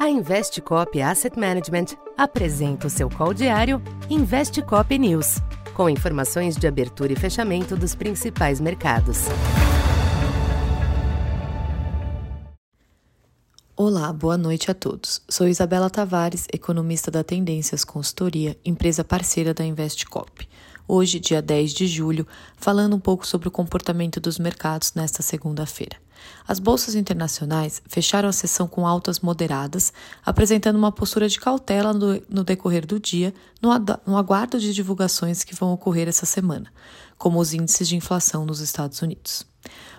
A Investcop Asset Management apresenta o seu call diário Investcop News, com informações de abertura e fechamento dos principais mercados. Olá, boa noite a todos. Sou Isabela Tavares, economista da Tendências Consultoria, empresa parceira da Investcop. Hoje, dia 10 de julho, falando um pouco sobre o comportamento dos mercados nesta segunda-feira. As bolsas internacionais fecharam a sessão com altas moderadas, apresentando uma postura de cautela no, no decorrer do dia, no, no aguardo de divulgações que vão ocorrer essa semana, como os índices de inflação nos Estados Unidos.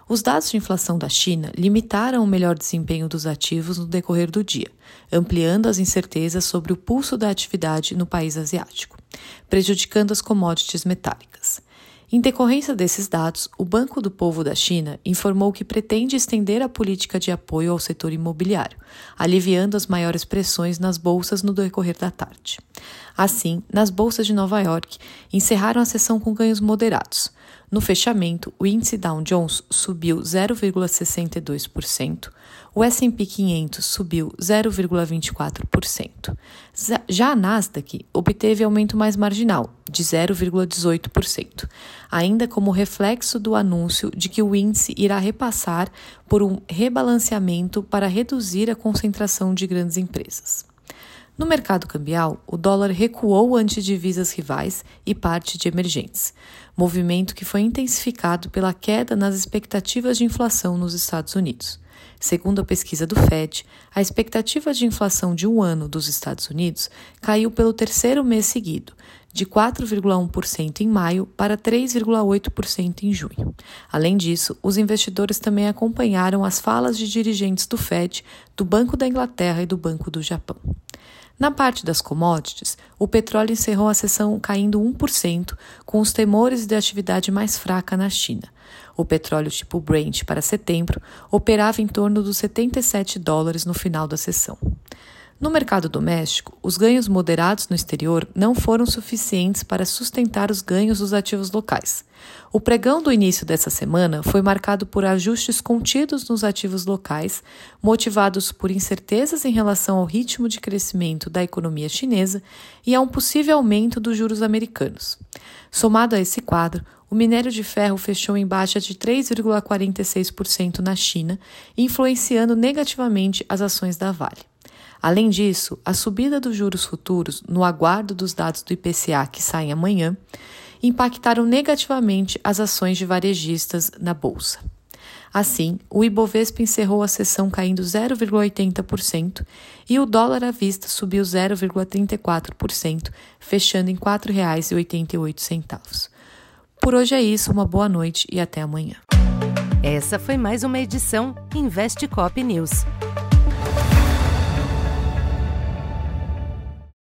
Os dados de inflação da China limitaram o melhor desempenho dos ativos no decorrer do dia, ampliando as incertezas sobre o pulso da atividade no país asiático, prejudicando as commodities metálicas. Em decorrência desses dados, o Banco do Povo da China informou que pretende estender a política de apoio ao setor imobiliário, aliviando as maiores pressões nas bolsas no decorrer da tarde. Assim, nas bolsas de Nova York, encerraram a sessão com ganhos moderados. No fechamento, o índice Dow Jones subiu 0,62%, o S&P 500 subiu 0,24%. Já a Nasdaq obteve aumento mais marginal, de 0,18%, ainda como reflexo do anúncio de que o índice irá repassar por um rebalanceamento para reduzir a concentração de grandes empresas. No mercado cambial, o dólar recuou ante divisas rivais e parte de emergentes, movimento que foi intensificado pela queda nas expectativas de inflação nos Estados Unidos. Segundo a pesquisa do Fed, a expectativa de inflação de um ano dos Estados Unidos caiu pelo terceiro mês seguido, de 4,1% em maio para 3,8% em junho. Além disso, os investidores também acompanharam as falas de dirigentes do Fed, do Banco da Inglaterra e do Banco do Japão. Na parte das commodities, o petróleo encerrou a sessão caindo 1%, com os temores de atividade mais fraca na China. O petróleo tipo Brent para setembro operava em torno dos 77 dólares no final da sessão. No mercado doméstico, os ganhos moderados no exterior não foram suficientes para sustentar os ganhos dos ativos locais. O pregão do início dessa semana foi marcado por ajustes contidos nos ativos locais, motivados por incertezas em relação ao ritmo de crescimento da economia chinesa e a um possível aumento dos juros americanos. Somado a esse quadro, o minério de ferro fechou em baixa de 3,46% na China, influenciando negativamente as ações da Vale. Além disso, a subida dos juros futuros, no aguardo dos dados do IPCA que saem amanhã, impactaram negativamente as ações de varejistas na bolsa. Assim, o Ibovespa encerrou a sessão caindo 0,80% e o dólar à vista subiu 0,34%, fechando em R$ 4,88. Por hoje é isso, uma boa noite e até amanhã. Essa foi mais uma edição Investe Cop News.